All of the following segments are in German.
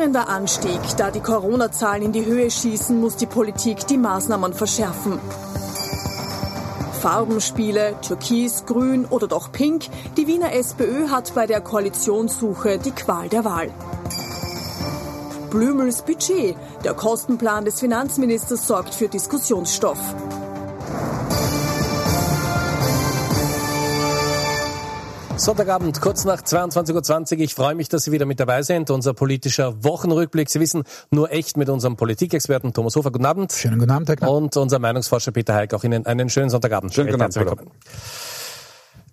Alarmierender Anstieg. Da die Corona-Zahlen in die Höhe schießen, muss die Politik die Maßnahmen verschärfen. Farbenspiele, Türkis, Grün oder doch Pink. Die Wiener SPÖ hat bei der Koalitionssuche die Qual der Wahl. Blümels Budget. Der Kostenplan des Finanzministers sorgt für Diskussionsstoff. Sonntagabend, kurz nach 22.20 Uhr. Ich freue mich, dass Sie wieder mit dabei sind. Unser politischer Wochenrückblick. Sie wissen, nur echt mit unserem Politikexperten Thomas Hofer. Guten Abend. Schönen guten Abend, Herr Knapp. Und unser Meinungsforscher Peter Heik. Auch Ihnen einen schönen Sonntagabend. Schönen guten Abend. Willkommen.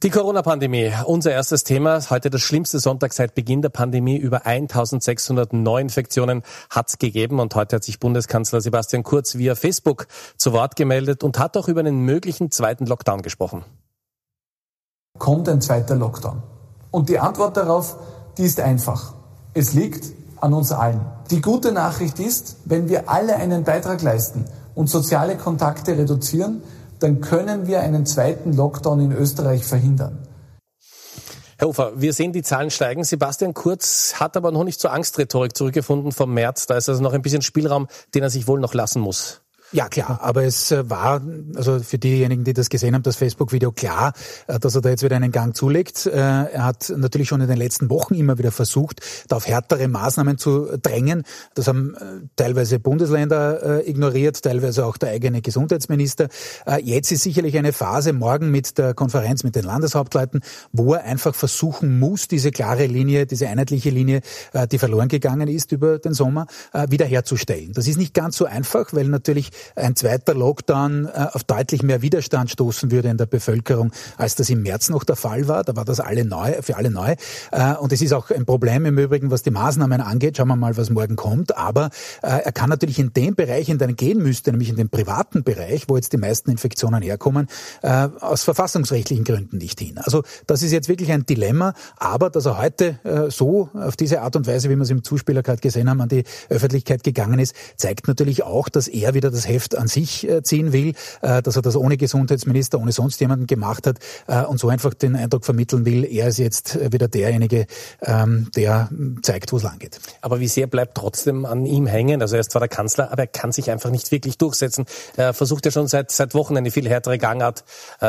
Die Corona-Pandemie, unser erstes Thema. Heute das schlimmste Sonntag seit Beginn der Pandemie. Über 1600 Neuinfektionen hat es gegeben. Und heute hat sich Bundeskanzler Sebastian Kurz via Facebook zu Wort gemeldet und hat auch über einen möglichen zweiten Lockdown gesprochen kommt ein zweiter Lockdown? Und die Antwort darauf, die ist einfach. Es liegt an uns allen. Die gute Nachricht ist, wenn wir alle einen Beitrag leisten und soziale Kontakte reduzieren, dann können wir einen zweiten Lockdown in Österreich verhindern. Herr Ufer, wir sehen, die Zahlen steigen. Sebastian Kurz hat aber noch nicht zur Angstrhetorik zurückgefunden vom März. Da ist also noch ein bisschen Spielraum, den er sich wohl noch lassen muss. Ja, klar, aber es äh, war, also für diejenigen, die das gesehen haben, das Facebook-Video klar, äh, dass er da jetzt wieder einen Gang zulegt. Äh, er hat natürlich schon in den letzten Wochen immer wieder versucht, da auf härtere Maßnahmen zu drängen. Das haben teilweise Bundesländer ignoriert, teilweise auch der eigene Gesundheitsminister. Jetzt ist sicherlich eine Phase morgen mit der Konferenz mit den Landeshauptleuten, wo er einfach versuchen muss, diese klare Linie, diese einheitliche Linie, die verloren gegangen ist über den Sommer, wiederherzustellen. Das ist nicht ganz so einfach, weil natürlich ein zweiter Lockdown äh, auf deutlich mehr Widerstand stoßen würde in der Bevölkerung, als das im März noch der Fall war. Da war das alle neu, für alle neu. Äh, und es ist auch ein Problem im Übrigen, was die Maßnahmen angeht. Schauen wir mal, was morgen kommt. Aber äh, er kann natürlich in dem Bereich, in den er gehen müsste, nämlich in dem privaten Bereich, wo jetzt die meisten Infektionen herkommen, aus verfassungsrechtlichen Gründen nicht hin. Also das ist jetzt wirklich ein Dilemma. Aber dass er heute so auf diese Art und Weise, wie wir es im Zuspieler gerade gesehen haben, an die Öffentlichkeit gegangen ist, zeigt natürlich auch, dass er wieder das Heft an sich äh, ziehen will, äh, dass er das ohne Gesundheitsminister, ohne sonst jemanden gemacht hat äh, und so einfach den Eindruck vermitteln will, er ist jetzt wieder derjenige, ähm, der zeigt, wo es lang geht. Aber wie sehr bleibt trotzdem an ihm hängen? Also er ist zwar der Kanzler, aber er kann sich einfach nicht wirklich durchsetzen. Er versucht ja schon seit, seit Wochen eine viel härtere Gangart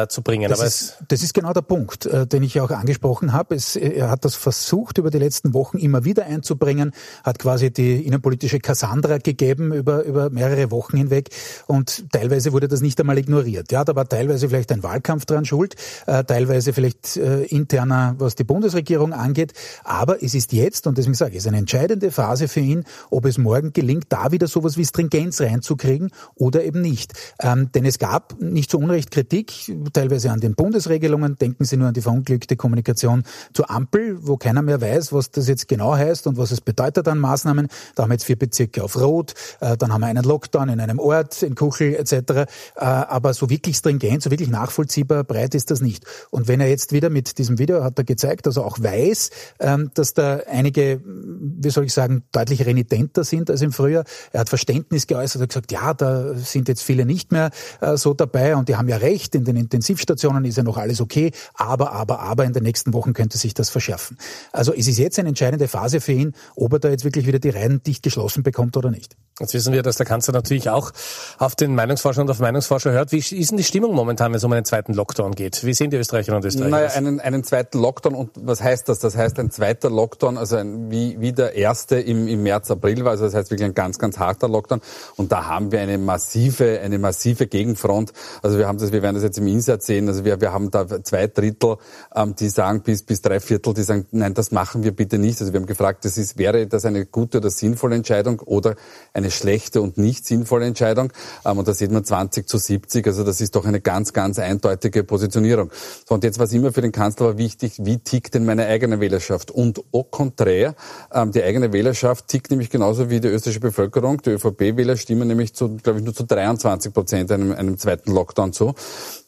zu bringen. Das, aber ist, das ist genau der Punkt, den ich auch angesprochen habe. Es, er hat das versucht, über die letzten Wochen immer wieder einzubringen, hat quasi die innenpolitische Cassandra gegeben über, über mehrere Wochen hinweg. Und teilweise wurde das nicht einmal ignoriert. Ja, da war teilweise vielleicht ein Wahlkampf dran schuld, äh, teilweise vielleicht äh, interner, was die Bundesregierung angeht. Aber es ist jetzt, und deswegen sage ich, es ist eine entscheidende Phase für ihn, ob es morgen gelingt, da wieder sowas wie Stringenz reinzukriegen oder eben nicht. Ähm, denn es gab nicht zu Unrecht Kritik, teilweise an den Bundesregelungen. Denken Sie nur an die verunglückte Kommunikation zur Ampel, wo keiner mehr weiß, was das jetzt genau heißt und was es bedeutet an Maßnahmen. Da haben wir jetzt vier Bezirke auf Rot, äh, dann haben wir einen Lockdown in einem Ort, in Kuchel etc. Äh, aber so wirklich stringent, so wirklich nachvollziehbar breit ist das nicht. Und wenn er jetzt wieder mit diesem Video hat er gezeigt, dass er auch weiß, ähm, dass da einige, wie soll ich sagen, deutlich renitenter sind als im Frühjahr. Er hat Verständnis geäußert, hat gesagt, ja, da sind jetzt viele nicht mehr äh, so dabei und die haben ja recht, in den Intensivstationen ist ja noch alles okay, aber, aber, aber in den nächsten Wochen könnte sich das verschärfen. Also es ist jetzt eine entscheidende Phase für ihn, ob er da jetzt wirklich wieder die Reihen dicht geschlossen bekommt oder nicht. Jetzt wissen wir, dass der Kanzler natürlich auch auf den Meinungsforscher und auf Meinungsforscher hört. Wie ist denn die Stimmung momentan, wenn es um einen zweiten Lockdown geht? Wie sehen die Österreicherinnen und Österreicher naja, einen, einen zweiten Lockdown. Und was heißt das? Das heißt ein zweiter Lockdown, also ein, wie, wie der erste im, im März, April war. Also das heißt wirklich ein ganz, ganz harter Lockdown. Und da haben wir eine massive, eine massive Gegenfront. Also wir haben das, wir werden das jetzt im Insert sehen. Also wir, wir haben da zwei Drittel, ähm, die sagen bis, bis drei Viertel, die sagen, nein, das machen wir bitte nicht. Also wir haben gefragt, das ist, wäre das eine gute oder sinnvolle Entscheidung oder eine eine schlechte und nicht sinnvolle Entscheidung. Ähm, und da sieht man 20 zu 70. Also das ist doch eine ganz, ganz eindeutige Positionierung. So, und jetzt war es immer für den Kanzler wichtig, wie tickt denn meine eigene Wählerschaft? Und au contraire, ähm, die eigene Wählerschaft tickt nämlich genauso wie die österreichische Bevölkerung. Die ÖVP-Wähler stimmen nämlich zu, glaube ich, nur zu 23 Prozent einem, einem zweiten Lockdown zu.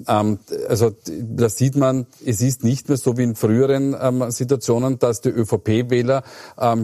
Ähm, also da sieht man, es ist nicht mehr so wie in früheren Situationen, dass die ÖVP-Wähler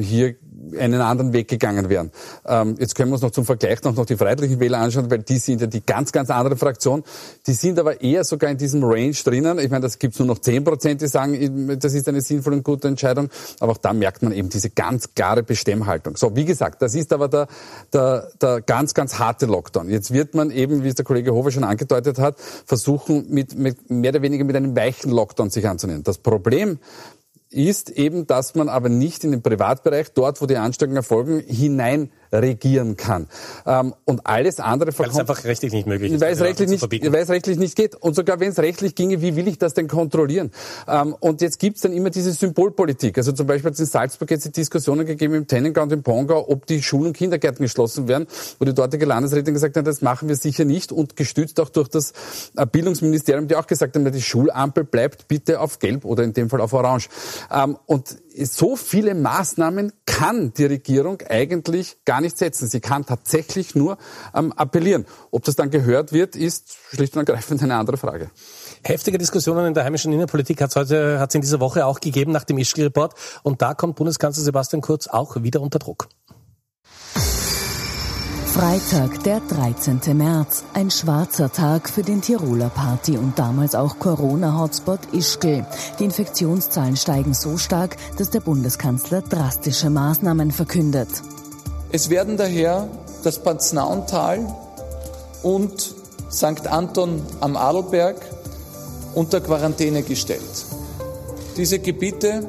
hier einen anderen Weg gegangen wären. Ähm, jetzt können wir uns noch zum Vergleich noch, noch die Freiheitlichen Wähler anschauen, weil die sind ja die ganz, ganz andere Fraktion. Die sind aber eher sogar in diesem Range drinnen. Ich meine, das gibt es nur noch 10 Prozent, die sagen, das ist eine sinnvolle und gute Entscheidung. Aber auch da merkt man eben diese ganz klare Bestemmhaltung. So, wie gesagt, das ist aber der, der, der ganz, ganz harte Lockdown. Jetzt wird man eben, wie es der Kollege Hofer schon angedeutet hat, versuchen, mit, mit mehr oder weniger mit einem weichen Lockdown sich anzunehmen. Das Problem ist eben, dass man aber nicht in den Privatbereich, dort wo die Ansteckungen erfolgen, hinein regieren kann. Ähm, und alles andere verkommt... Weil es einfach rechtlich nicht möglich ist. Weil es rechtlich nicht, weil es rechtlich nicht geht. Und sogar wenn es rechtlich ginge, wie will ich das denn kontrollieren? Ähm, und jetzt gibt es dann immer diese Symbolpolitik. Also zum Beispiel hat es in Salzburg jetzt die Diskussionen gegeben im Tennengau und im Pongau, ob die Schulen und Kindergärten geschlossen werden, wo die dortige Landesrätin gesagt hat, das machen wir sicher nicht und gestützt auch durch das äh, Bildungsministerium, die auch gesagt haben, die Schulampel bleibt bitte auf Gelb oder in dem Fall auf Orange. Ähm, und so viele Maßnahmen kann die Regierung eigentlich gar nicht setzen. Sie kann tatsächlich nur ähm, appellieren. Ob das dann gehört wird, ist schlicht und ergreifend eine andere Frage. Heftige Diskussionen in der heimischen Innenpolitik hat es heute, hat es in dieser Woche auch gegeben nach dem Ischgl-Report. Und da kommt Bundeskanzler Sebastian Kurz auch wieder unter Druck. Freitag, der 13. März. Ein schwarzer Tag für den Tiroler Party und damals auch Corona-Hotspot Ischgl. Die Infektionszahlen steigen so stark, dass der Bundeskanzler drastische Maßnahmen verkündet. Es werden daher das Panznauntal und St. Anton am Adelberg unter Quarantäne gestellt. Diese Gebiete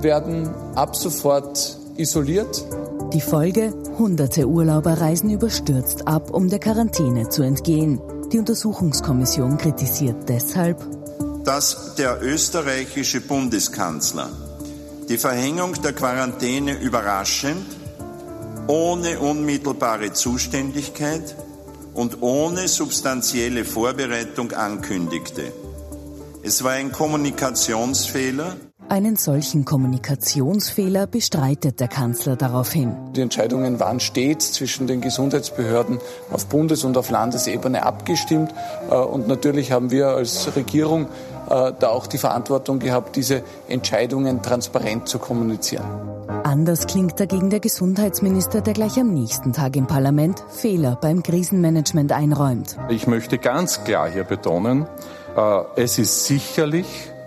werden ab sofort isoliert. Die Folge? Hunderte Urlauber reisen überstürzt ab, um der Quarantäne zu entgehen. Die Untersuchungskommission kritisiert deshalb, dass der österreichische Bundeskanzler die Verhängung der Quarantäne überraschend, ohne unmittelbare Zuständigkeit und ohne substanzielle Vorbereitung ankündigte. Es war ein Kommunikationsfehler, einen solchen Kommunikationsfehler bestreitet der Kanzler daraufhin. Die Entscheidungen waren stets zwischen den Gesundheitsbehörden auf Bundes- und auf Landesebene abgestimmt. Äh, und natürlich haben wir als Regierung äh, da auch die Verantwortung gehabt, diese Entscheidungen transparent zu kommunizieren. Anders klingt dagegen der Gesundheitsminister, der gleich am nächsten Tag im Parlament Fehler beim Krisenmanagement einräumt. Ich möchte ganz klar hier betonen, äh, es ist sicherlich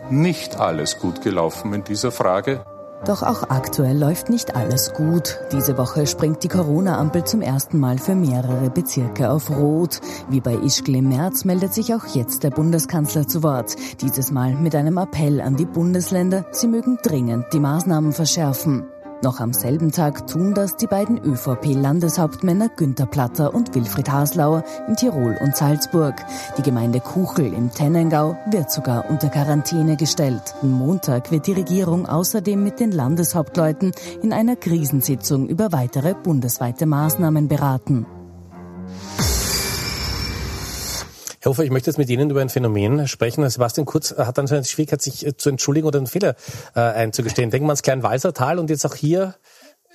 nicht alles gut gelaufen in dieser Frage. Doch auch aktuell läuft nicht alles gut. Diese Woche springt die Corona-Ampel zum ersten Mal für mehrere Bezirke auf Rot. Wie bei Ischgl im März meldet sich auch jetzt der Bundeskanzler zu Wort. Dieses Mal mit einem Appell an die Bundesländer, sie mögen dringend die Maßnahmen verschärfen. Noch am selben Tag tun das die beiden ÖVP-Landeshauptmänner Günter Platter und Wilfried Haslauer in Tirol und Salzburg. Die Gemeinde Kuchel im Tennengau wird sogar unter Quarantäne gestellt. Am Montag wird die Regierung außerdem mit den Landeshauptleuten in einer Krisensitzung über weitere bundesweite Maßnahmen beraten. Herr Hofer, ich möchte jetzt mit Ihnen über ein Phänomen sprechen. Sebastian Kurz hat eine Schwierigkeit, sich zu entschuldigen oder einen Fehler äh, einzugestehen. Denken wir ans Kleinwalsertal und jetzt auch hier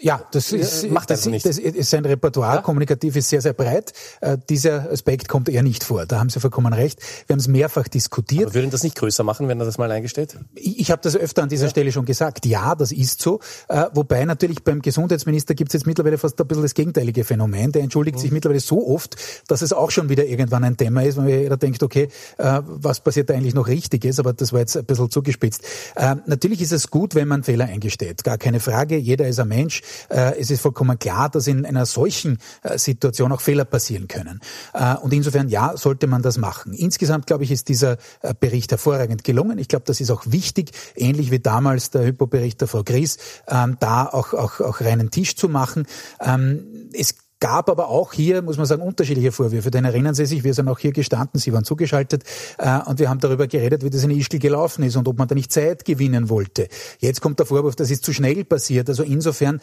ja, das ist, Macht das, nicht. das ist sein Repertoire, ja? kommunikativ ist sehr, sehr breit. Äh, dieser Aspekt kommt eher nicht vor. Da haben Sie vollkommen recht. Wir haben es mehrfach diskutiert. Aber würden das nicht größer machen, wenn er das mal eingesteht? Ich, ich habe das öfter an dieser ja. Stelle schon gesagt. Ja, das ist so. Äh, wobei natürlich beim Gesundheitsminister gibt es jetzt mittlerweile fast ein bisschen das gegenteilige Phänomen. Der entschuldigt mhm. sich mittlerweile so oft, dass es auch schon wieder irgendwann ein Thema ist, weil jeder denkt, okay, äh, was passiert da eigentlich noch Richtiges? Aber das war jetzt ein bisschen zugespitzt. Äh, natürlich ist es gut, wenn man Fehler eingesteht. Gar keine Frage. Jeder ist ein Mensch. Äh, es ist vollkommen klar, dass in einer solchen äh, Situation auch Fehler passieren können. Äh, und insofern, ja, sollte man das machen. Insgesamt, glaube ich, ist dieser Bericht hervorragend gelungen. Ich glaube, das ist auch wichtig, ähnlich wie damals der Hypo-Bericht der Frau Gries, ähm, da auch, auch, auch reinen Tisch zu machen. Ähm, es gab aber auch hier, muss man sagen, unterschiedliche Vorwürfe. Denn erinnern Sie sich, wir sind auch hier gestanden, Sie waren zugeschaltet äh, und wir haben darüber geredet, wie das in Ischgl gelaufen ist und ob man da nicht Zeit gewinnen wollte. Jetzt kommt der Vorwurf, das ist zu schnell passiert. Also insofern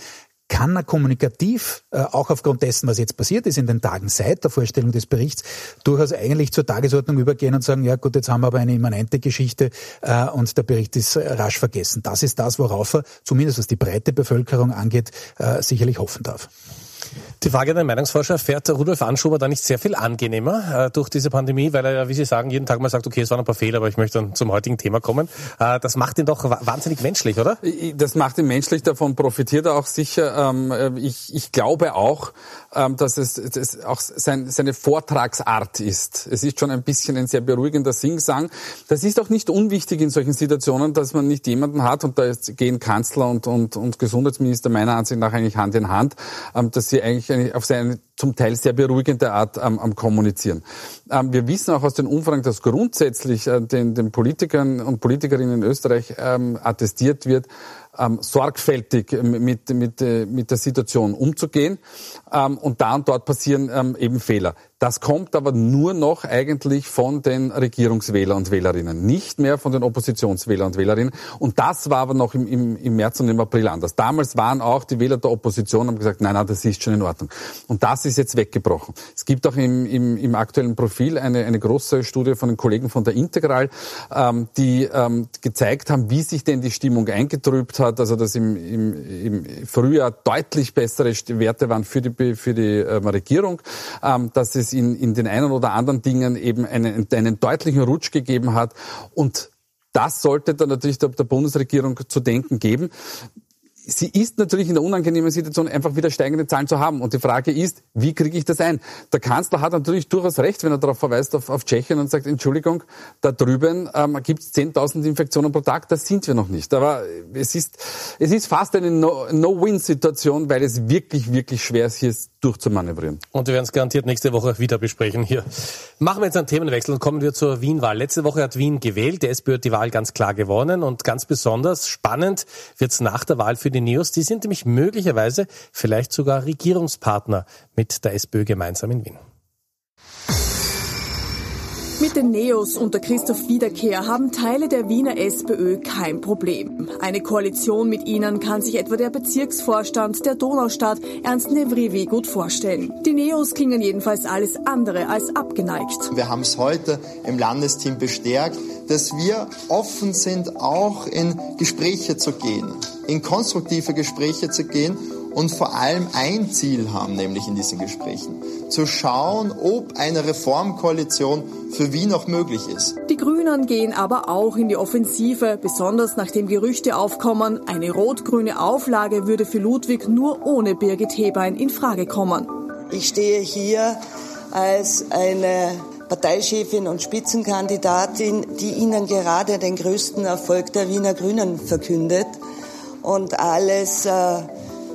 kann er kommunikativ, äh, auch aufgrund dessen, was jetzt passiert ist in den Tagen seit der Vorstellung des Berichts, durchaus eigentlich zur Tagesordnung übergehen und sagen, ja gut, jetzt haben wir aber eine immanente Geschichte äh, und der Bericht ist rasch vergessen. Das ist das, worauf er, zumindest was die breite Bevölkerung angeht, äh, sicherlich hoffen darf. Die Frage den Meinungsforscher, fährt Rudolf Anschober da nicht sehr viel angenehmer äh, durch diese Pandemie, weil er ja, wie Sie sagen, jeden Tag mal sagt, okay, es waren ein paar Fehler, aber ich möchte dann zum heutigen Thema kommen. Äh, das macht ihn doch wahnsinnig menschlich, oder? Das macht ihn menschlich, davon profitiert er auch sicher. Ähm, äh, ich, ich glaube auch, ähm, dass es, es auch sein, seine Vortragsart ist. Es ist schon ein bisschen ein sehr beruhigender Singsang. Das ist auch nicht unwichtig in solchen Situationen, dass man nicht jemanden hat, und da gehen Kanzler und, und, und Gesundheitsminister meiner Ansicht nach eigentlich Hand in Hand, ähm, dass sie eigentlich auf seine zum Teil sehr beruhigende Art am, am Kommunizieren. Ähm, wir wissen auch aus den Umfragen, dass grundsätzlich äh, den, den Politikern und Politikerinnen in Österreich ähm, attestiert wird, ähm, sorgfältig mit, mit, äh, mit der Situation umzugehen. Ähm, und da und dort passieren ähm, eben Fehler. Das kommt aber nur noch eigentlich von den Regierungswähler und Wählerinnen, nicht mehr von den Oppositionswähler und Wählerinnen. Und das war aber noch im, im, im März und im April anders. Damals waren auch die Wähler der Opposition haben gesagt, nein, nein, das ist schon in Ordnung. Und das ist jetzt weggebrochen. Es gibt auch im, im, im aktuellen Profil eine, eine große Studie von den Kollegen von der Integral, ähm, die ähm, gezeigt haben, wie sich denn die Stimmung eingetrübt hat. Also dass im, im, im Frühjahr deutlich bessere Werte waren für die, für die ähm, Regierung, ähm, dass es in, in den einen oder anderen Dingen eben einen, einen deutlichen Rutsch gegeben hat. Und das sollte dann natürlich der, der Bundesregierung zu denken geben sie ist natürlich in der unangenehmen Situation, einfach wieder steigende Zahlen zu haben. Und die Frage ist, wie kriege ich das ein? Der Kanzler hat natürlich durchaus recht, wenn er darauf verweist, auf, auf Tschechien und sagt, Entschuldigung, da drüben ähm, gibt es 10.000 Infektionen pro Tag, das sind wir noch nicht. Aber es ist, es ist fast eine No-Win-Situation, weil es wirklich, wirklich schwer ist, hier durchzumanövrieren. Und wir werden es garantiert nächste Woche wieder besprechen hier. Machen wir jetzt einen Themenwechsel und kommen wir zur Wien-Wahl. Letzte Woche hat Wien gewählt, die SPÖ hat die Wahl ganz klar gewonnen und ganz besonders spannend wird es nach der Wahl für die Neos. Die sind nämlich möglicherweise vielleicht sogar Regierungspartner mit der SPÖ gemeinsam in Wien. Mit den Neos unter Christoph Wiederkehr haben Teile der Wiener SPÖ kein Problem. Eine Koalition mit ihnen kann sich etwa der Bezirksvorstand der Donaustadt Ernst Nevrivi gut vorstellen. Die Neos klingen jedenfalls alles andere als abgeneigt. Wir haben es heute im Landesteam bestärkt, dass wir offen sind, auch in Gespräche zu gehen, in konstruktive Gespräche zu gehen und vor allem ein Ziel haben, nämlich in diesen Gesprächen, zu schauen, ob eine Reformkoalition für Wien noch möglich ist. Die Grünen gehen aber auch in die Offensive, besonders nachdem Gerüchte aufkommen, eine rot-grüne Auflage würde für Ludwig nur ohne Birgit Hebein in Frage kommen. Ich stehe hier als eine Parteichefin und Spitzenkandidatin, die Ihnen gerade den größten Erfolg der Wiener Grünen verkündet und alles äh,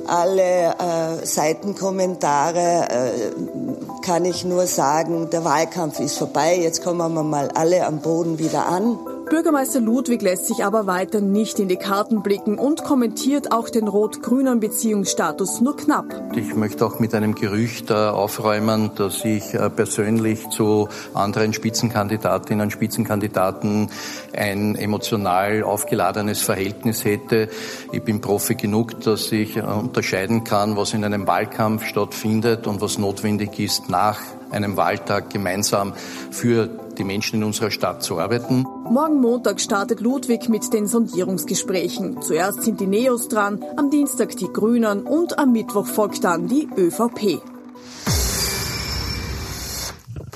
alle äh, Seitenkommentare äh, kann ich nur sagen, der Wahlkampf ist vorbei, jetzt kommen wir mal alle am Boden wieder an. Bürgermeister Ludwig lässt sich aber weiter nicht in die Karten blicken und kommentiert auch den rot-grünen Beziehungsstatus nur knapp. Ich möchte auch mit einem Gerücht äh, aufräumen, dass ich äh, persönlich zu anderen Spitzenkandidatinnen und Spitzenkandidaten ein emotional aufgeladenes Verhältnis hätte. Ich bin Profi genug, dass ich äh, unterscheiden kann, was in einem Wahlkampf stattfindet und was notwendig ist nach einem Wahltag gemeinsam für die Menschen in unserer Stadt zu arbeiten. Morgen Montag startet Ludwig mit den Sondierungsgesprächen. Zuerst sind die Neos dran, am Dienstag die Grünen und am Mittwoch folgt dann die ÖVP.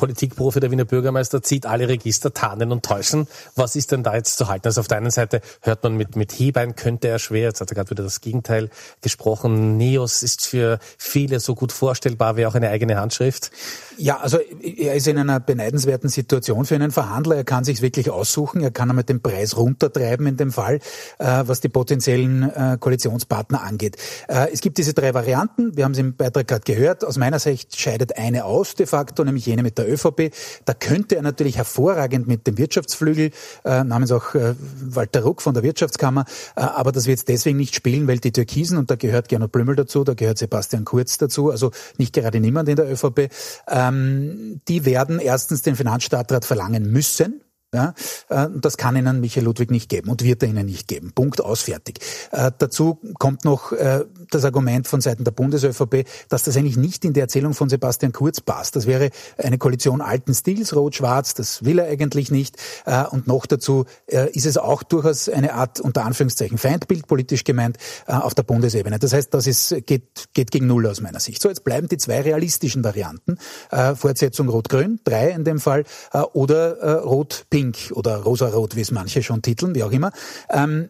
Politikprofi, der Wiener Bürgermeister, zieht alle Register, tarnen und täuschen. Was ist denn da jetzt zu halten? Also auf der einen Seite hört man mit, mit Hebein könnte er schwer, jetzt hat er gerade wieder das Gegenteil gesprochen. Neos ist für viele so gut vorstellbar wie auch eine eigene Handschrift. Ja, also er ist in einer beneidenswerten Situation für einen Verhandler. Er kann sich wirklich aussuchen. Er kann einmal den Preis runtertreiben in dem Fall, äh, was die potenziellen äh, Koalitionspartner angeht. Äh, es gibt diese drei Varianten. Wir haben es im Beitrag gerade gehört. Aus meiner Sicht scheidet eine aus de facto, nämlich jene mit der ÖVP. Da könnte er natürlich hervorragend mit dem Wirtschaftsflügel, äh, namens auch äh, Walter Ruck von der Wirtschaftskammer, äh, aber das wird es deswegen nicht spielen, weil die Türkisen, und da gehört Gernot Blümel dazu, da gehört Sebastian Kurz dazu, also nicht gerade niemand in der ÖVP, ähm, die werden erstens den Finanzstadtrat verlangen müssen, Ja, äh, das kann Ihnen Michael Ludwig nicht geben und wird er Ihnen nicht geben. Punkt aus, fertig. Äh, dazu kommt noch äh, das Argument von Seiten der BundesÖVP, dass das eigentlich nicht in die Erzählung von Sebastian Kurz passt. Das wäre eine Koalition alten Stils, rot-schwarz, das will er eigentlich nicht. Und noch dazu ist es auch durchaus eine Art, unter Anführungszeichen, Feindbild, politisch gemeint, auf der Bundesebene. Das heißt, das ist, geht, geht gegen Null aus meiner Sicht. So, jetzt bleiben die zwei realistischen Varianten. Fortsetzung Rot-Grün, drei in dem Fall, oder Rot-Pink. Pink oder Rosarot, wie es manche schon titeln, wie auch immer. Ähm,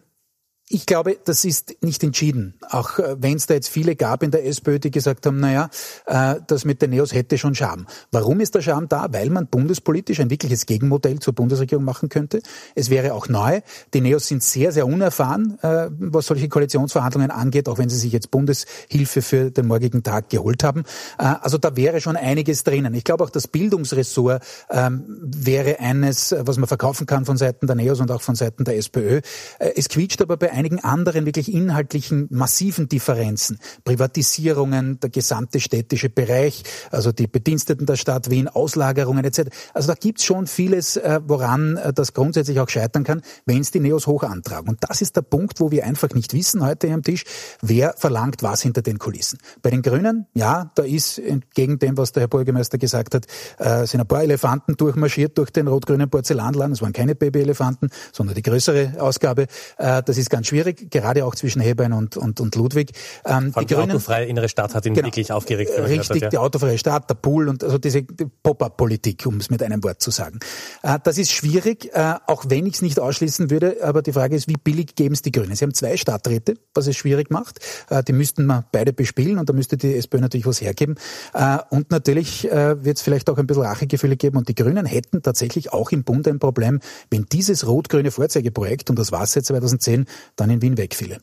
ich glaube, das ist nicht entschieden. Auch äh, wenn es da jetzt viele gab in der SPÖ, die gesagt haben, naja, äh, das mit den Neos hätte schon Charme. Warum ist der Charme da? Weil man bundespolitisch ein wirkliches Gegenmodell zur Bundesregierung machen könnte. Es wäre auch neu. Die Neos sind sehr, sehr unerfahren, äh, was solche Koalitionsverhandlungen angeht, auch wenn sie sich jetzt Bundeshilfe für den morgigen Tag geholt haben. Also da wäre schon einiges drinnen. Ich glaube auch das Bildungsressort ähm, wäre eines, was man verkaufen kann von Seiten der Neos und auch von Seiten der SPÖ. Es quietscht aber bei einigen anderen wirklich inhaltlichen massiven Differenzen. Privatisierungen, der gesamte städtische Bereich, also die Bediensteten der Stadt Wien, Auslagerungen etc. Also da gibt's schon vieles, äh, woran äh, das grundsätzlich auch scheitern kann, wenn es die Neos hoch antragen. Und das ist der Punkt, wo wir einfach nicht wissen heute am Tisch, wer verlangt was hinter den Kulissen. Bei den Grünen, ja, da ist entgegen dem, was der Herr Bürgermeister gesagt hat, äh, sind ein paar Elefanten durchmarschiert durch den rot-grünen Porzellanladen. Es waren keine Babyelefanten, sondern die größere Ausgabe. Das ist ganz schwierig, gerade auch zwischen Hebein und, und, und Ludwig. Ähm, die, die Grünen, autofreie innere Stadt hat ihn genau, wirklich aufgeregt. Richtig, hat, ja. die autofreie Stadt, der Pool und also diese Pop-up-Politik, um es mit einem Wort zu sagen. Äh, das ist schwierig, äh, auch wenn ich es nicht ausschließen würde, aber die Frage ist, wie billig geben es die Grünen? Sie haben zwei Stadträte, was es schwierig macht. Äh, die müssten man beide bespielen und da müsste die SPÖ natürlich was hergeben. Äh, und natürlich äh, wird es vielleicht auch ein bisschen Rachegefühle geben und die Grünen hätten tatsächlich auch im Bund ein Problem, wenn dieses rot-grüne Vorzeigeprojekt, und das war es seit 2010, dann in Wien wegfiele.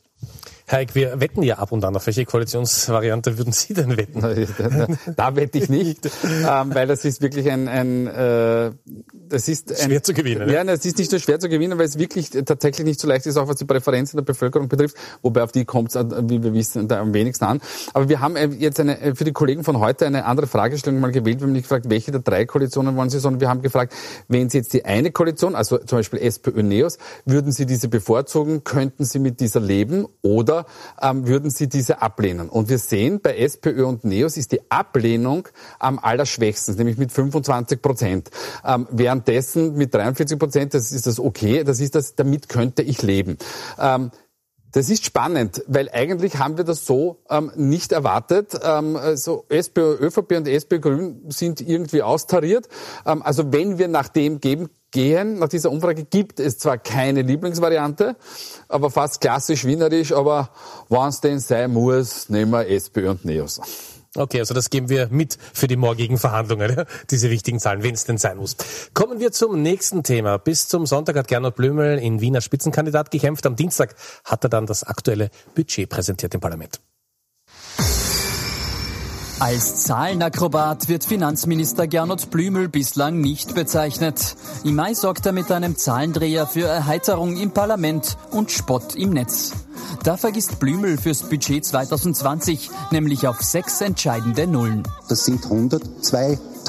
Herr Eick, wir wetten ja ab und an. Auf welche Koalitionsvariante würden Sie denn wetten? Da, da wette ich nicht, ähm, weil das ist wirklich ein, ein äh, das ist ein, schwer zu gewinnen. Ja, es ist nicht so schwer zu gewinnen, weil es wirklich tatsächlich nicht so leicht ist, auch was die Präferenzen der Bevölkerung betrifft, wobei auf die kommt es, wie wir wissen, da am wenigsten an. Aber wir haben äh, jetzt eine, äh, für die Kollegen von heute eine andere Fragestellung mal gewählt. Wir haben nicht gefragt, welche der drei Koalitionen wollen Sie, sondern wir haben gefragt, wenn Sie jetzt die eine Koalition, also zum Beispiel SPÖ-NEOS, würden Sie diese bevorzugen, könnten Sie mit dieser leben oder ähm, würden Sie diese ablehnen? Und wir sehen, bei SPÖ und NEOS ist die Ablehnung am allerschwächsten, nämlich mit 25 Prozent. Ähm, währenddessen mit 43 Prozent, das ist das okay, das ist das, damit könnte ich leben. Ähm, das ist spannend, weil eigentlich haben wir das so ähm, nicht erwartet. Ähm, also SPÖ, ÖVP und SPÖ Grün sind irgendwie austariert. Ähm, also wenn wir nach dem geben, gehen, nach dieser Umfrage gibt es zwar keine Lieblingsvariante, aber fast klassisch wienerisch, aber wenn es denn sein muss, nehmen wir SPÖ und NEOS. Okay, also das geben wir mit für die morgigen Verhandlungen, diese wichtigen Zahlen, wenn es denn sein muss. Kommen wir zum nächsten Thema. Bis zum Sonntag hat Gernot Blümel in Wiener Spitzenkandidat gekämpft. Am Dienstag hat er dann das aktuelle Budget präsentiert im Parlament. Als Zahlenakrobat wird Finanzminister Gernot Blümel bislang nicht bezeichnet. Im Mai sorgt er mit einem Zahlendreher für Erheiterung im Parlament und Spott im Netz. Da vergisst Blümel fürs Budget 2020 nämlich auf sechs entscheidende Nullen. Das sind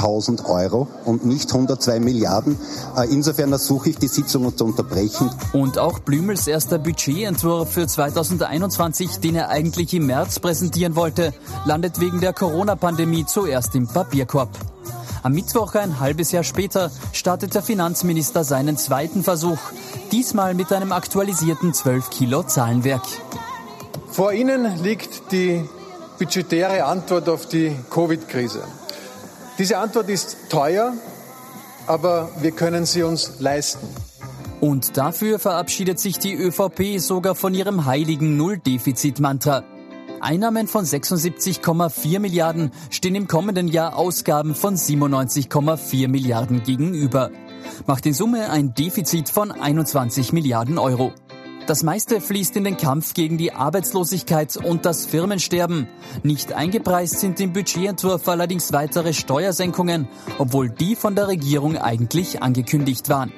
102.000 Euro und nicht 102 Milliarden. Äh, insofern ersuche ich die Sitzung zu unterbrechen. Und auch Blümels erster Budgetentwurf für 2021, den er eigentlich im März präsentieren wollte, landet wegen der Corona-Pandemie zuerst im Papierkorb. Am Mittwoch, ein halbes Jahr später, startet der Finanzminister seinen zweiten Versuch, diesmal mit einem aktualisierten 12 Kilo Zahlenwerk. Vor Ihnen liegt die budgetäre Antwort auf die Covid-Krise. Diese Antwort ist teuer, aber wir können sie uns leisten. Und dafür verabschiedet sich die ÖVP sogar von ihrem heiligen Null-Defizit-Mantra. Einnahmen von 76,4 Milliarden stehen im kommenden Jahr Ausgaben von 97,4 Milliarden gegenüber. Macht in Summe ein Defizit von 21 Milliarden Euro. Das meiste fließt in den Kampf gegen die Arbeitslosigkeit und das Firmensterben. Nicht eingepreist sind im Budgetentwurf allerdings weitere Steuersenkungen, obwohl die von der Regierung eigentlich angekündigt waren.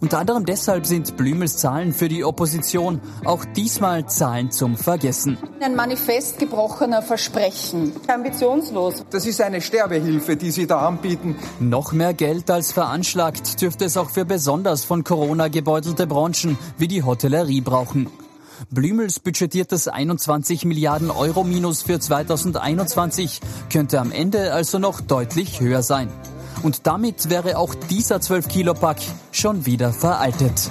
Unter anderem deshalb sind Blümels Zahlen für die Opposition auch diesmal Zahlen zum Vergessen. Ein Manifest gebrochener Versprechen. Ambitionslos. Das ist eine Sterbehilfe, die Sie da anbieten. Noch mehr Geld als veranschlagt dürfte es auch für besonders von Corona gebeutelte Branchen wie die Hotellerie brauchen. Blümels budgetiertes 21 Milliarden Euro Minus für 2021 könnte am Ende also noch deutlich höher sein. Und damit wäre auch dieser 12 Kilo Pack schon wieder veraltet.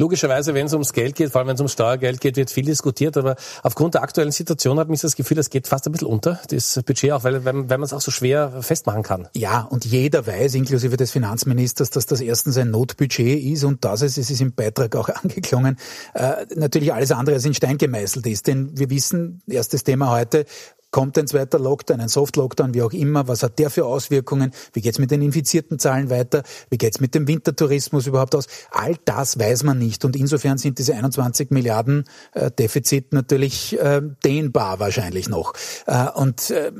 Logischerweise, wenn es ums Geld geht, vor allem wenn es ums Steuergeld geht, wird viel diskutiert. Aber aufgrund der aktuellen Situation hat mich das Gefühl, das geht fast ein bisschen unter, das Budget auch, weil, weil man es auch so schwer festmachen kann. Ja, und jeder weiß, inklusive des Finanzministers, dass das erstens ein Notbudget ist und dass es, es ist im Beitrag auch angeklungen, äh, natürlich alles andere als in Stein gemeißelt ist. Denn wir wissen, erstes Thema heute, Kommt ein zweiter Lockdown, ein Soft-Lockdown, wie auch immer? Was hat der für Auswirkungen? Wie geht's mit den infizierten Zahlen weiter? Wie geht's mit dem Wintertourismus überhaupt aus? All das weiß man nicht. Und insofern sind diese 21 Milliarden äh, Defizit natürlich äh, dehnbar wahrscheinlich noch. Äh, und äh,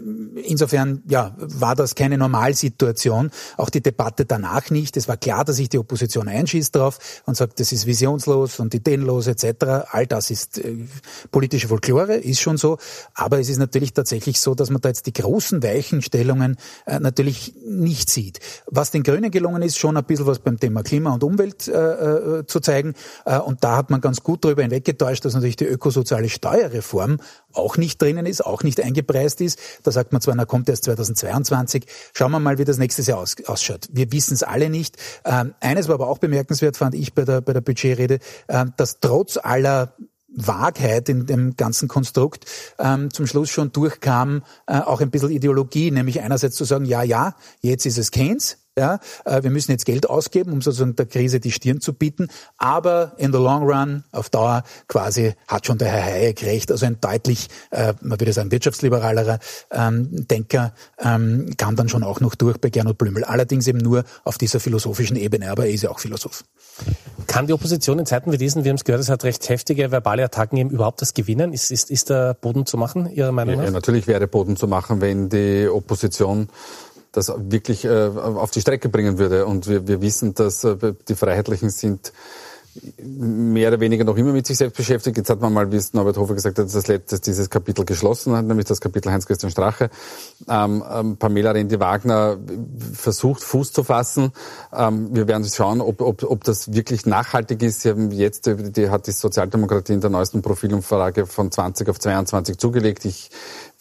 insofern ja, war das keine Normalsituation. Auch die Debatte danach nicht. Es war klar, dass sich die Opposition einschießt drauf und sagt, das ist visionslos und ideenlos etc. All das ist äh, politische Folklore, ist schon so. Aber es ist natürlich tatsächlich so, dass man da jetzt die großen Weichenstellungen äh, natürlich nicht sieht. Was den Grünen gelungen ist, schon ein bisschen was beim Thema Klima und Umwelt äh, äh, zu zeigen. Äh, und da hat man ganz gut darüber hinweggetäuscht, dass natürlich die ökosoziale Steuerreform auch nicht drinnen ist, auch nicht eingepreist ist. Da sagt man zwar, na kommt erst 2022. Schauen wir mal, wie das nächstes Jahr aus, ausschaut. Wir wissen es alle nicht. Ähm, eines war aber auch bemerkenswert, fand ich bei der, bei der Budgetrede, äh, dass trotz aller Wahrheit in dem ganzen Konstrukt ähm, zum Schluss schon durchkam, äh, auch ein bisschen Ideologie, nämlich einerseits zu sagen, ja, ja, jetzt ist es Keynes, ja, äh, wir müssen jetzt Geld ausgeben, um sozusagen der Krise die Stirn zu bieten. Aber in the long run, auf Dauer quasi, hat schon der Herr Hayek recht. Also ein deutlich, äh, man würde sagen, wirtschaftsliberaler ähm, Denker ähm, kam dann schon auch noch durch bei Gernot Blümel. Allerdings eben nur auf dieser philosophischen Ebene, aber er ist ja auch Philosoph. Kann die Opposition in Zeiten wie diesen, wir haben es gehört, es hat recht heftige verbale Attacken eben überhaupt das Gewinnen? Ist, ist, ist der Boden zu machen, Ihrer Meinung nach? Ja, natürlich wäre Boden zu machen, wenn die Opposition das wirklich äh, auf die Strecke bringen würde. Und wir, wir wissen, dass äh, die Freiheitlichen sind mehr oder weniger noch immer mit sich selbst beschäftigt. Jetzt hat man mal, wie es Norbert Hofer gesagt hat, das letzte, dieses Kapitel geschlossen hat, nämlich das Kapitel Heinz-Christian Strache. Ähm, ähm, Pamela Rendi-Wagner versucht, Fuß zu fassen. Ähm, wir werden schauen, ob, ob, ob das wirklich nachhaltig ist. Sie haben jetzt, die hat die Sozialdemokratie in der neuesten Profilumfrage von 20 auf 22 zugelegt. Ich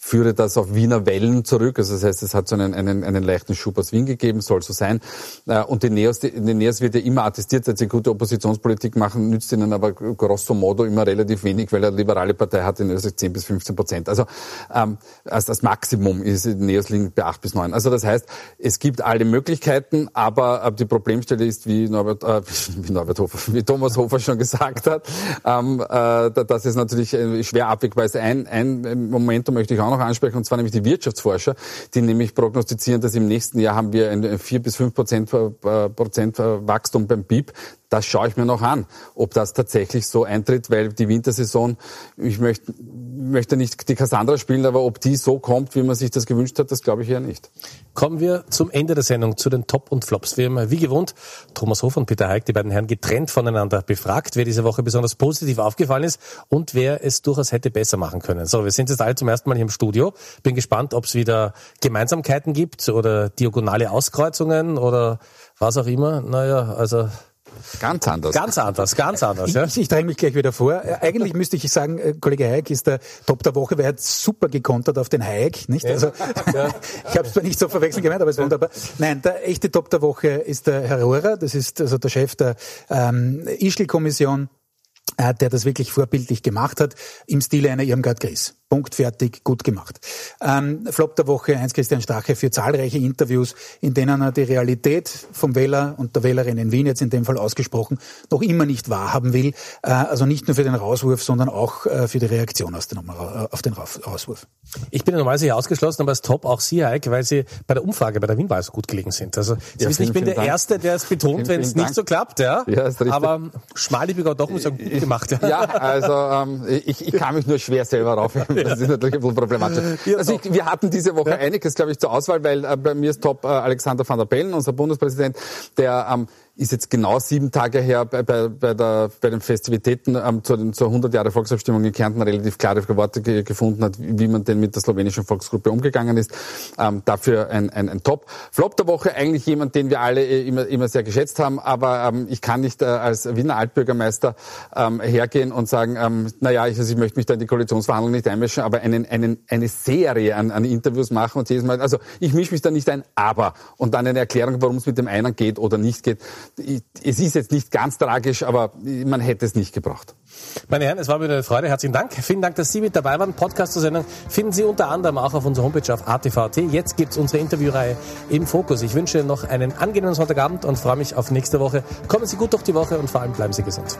führe das auf Wiener Wellen zurück. Also das heißt, es hat so einen, einen, einen leichten Schub aus Wien gegeben, soll so sein. Äh, und den Neos, den Neos wird ja immer attestiert, dass sie gute Oppositionspolitik machen, nützt ihnen aber grosso modo immer relativ wenig, weil eine liberale Partei hat in Österreich 10 bis 15 Prozent. Also ähm, als das Maximum ist Neos liegen bei 8 bis 9. Also das heißt, es gibt alle Möglichkeiten, aber, aber die Problemstelle ist, wie Norbert, äh, wie Norbert Hofer, wie Thomas Hofer schon gesagt hat, ähm, äh, das ist natürlich äh, schwer abwegbar. Ein, ein Momentum möchte ich auch auch noch ansprechen, und zwar nämlich die Wirtschaftsforscher, die nämlich prognostizieren, dass im nächsten Jahr haben wir ein 4 bis 5 Prozent, äh, Prozent Wachstum beim BIP. Das schaue ich mir noch an, ob das tatsächlich so eintritt, weil die Wintersaison, ich möchte, möchte nicht die Cassandra spielen, aber ob die so kommt, wie man sich das gewünscht hat, das glaube ich eher nicht. Kommen wir zum Ende der Sendung, zu den Top und Flops. Wir haben wie gewohnt Thomas Hofer und Peter Heik, die beiden Herren, getrennt voneinander befragt, wer diese Woche besonders positiv aufgefallen ist und wer es durchaus hätte besser machen können. So, wir sind jetzt alle zum ersten Mal hier im Studio. Bin gespannt, ob es wieder Gemeinsamkeiten gibt oder diagonale Auskreuzungen oder was auch immer. Naja, also Ganz anders. Ganz anders, ganz anders. Ja. Ich, ich dränge mich gleich wieder vor. Äh, eigentlich müsste ich sagen, äh, Kollege Hayek ist der Top der Woche, weil er hat super gekontert auf den Hayek, nicht? Also, ja. ich habe es zwar nicht so verwechseln gemeint, aber es ist wunderbar. Nein, der echte Top der Woche ist der Herr Rohrer, das ist also der Chef der ähm, Ischl-Kommission, äh, der das wirklich vorbildlich gemacht hat, im Stile einer Irmgard Gries. Punkt, fertig, gut gemacht. Ähm, Flop der Woche, eins Christian Strache für zahlreiche Interviews, in denen er die Realität vom Wähler und der Wählerin in Wien jetzt in dem Fall ausgesprochen noch immer nicht wahrhaben will. Äh, also nicht nur für den Rauswurf, sondern auch äh, für die Reaktion aus dem, auf den Rauswurf. Ich bin normalerweise hier ausgeschlossen, aber als Top auch Sie, Heik, weil Sie bei der Umfrage bei der Wienwahl so gut gelegen sind. Also Sie ja, wissen, ich bin der Dank. Erste, der es betont, wenn es nicht so klappt. Ja, ja aber Schmali doch muss sagen, gemacht. Ja, ja also ähm, ich, ich kann mich nur schwer selber rauf Das ist natürlich ein bisschen problematisch. Also ich, wir hatten diese Woche ja. einiges, glaube ich, zur Auswahl, weil äh, bei mir ist top äh, Alexander van der Bellen, unser Bundespräsident, der ähm, ist jetzt genau sieben Tage her bei, bei, bei, der, bei den Festivitäten ähm, zur, zur 100 Jahre Volksabstimmung in Kärnten relativ klare Worte ge gefunden hat, wie man denn mit der slowenischen Volksgruppe umgegangen ist. Ähm, dafür ein, ein, ein Top. Flop der Woche eigentlich jemand, den wir alle äh, immer, immer sehr geschätzt haben, aber ähm, ich kann nicht äh, als Wiener Altbürgermeister ähm, hergehen und sagen, ähm, naja, ich, also ich möchte mich da in die Koalitionsverhandlungen nicht einmischen, aber einen, einen, eine Serie an, an Interviews machen und jedes Mal, also ich mische mich da nicht ein, aber und dann eine Erklärung, warum es mit dem einen geht oder nicht geht es ist jetzt nicht ganz tragisch, aber man hätte es nicht gebraucht. Meine Herren, es war mir eine Freude. Herzlichen Dank. Vielen Dank, dass Sie mit dabei waren. Podcast zur Sendung finden Sie unter anderem auch auf unserer Homepage auf ATV.at. Jetzt gibt es unsere Interviewreihe im Fokus. Ich wünsche noch einen angenehmen Sonntagabend und freue mich auf nächste Woche. Kommen Sie gut durch die Woche und vor allem bleiben Sie gesund.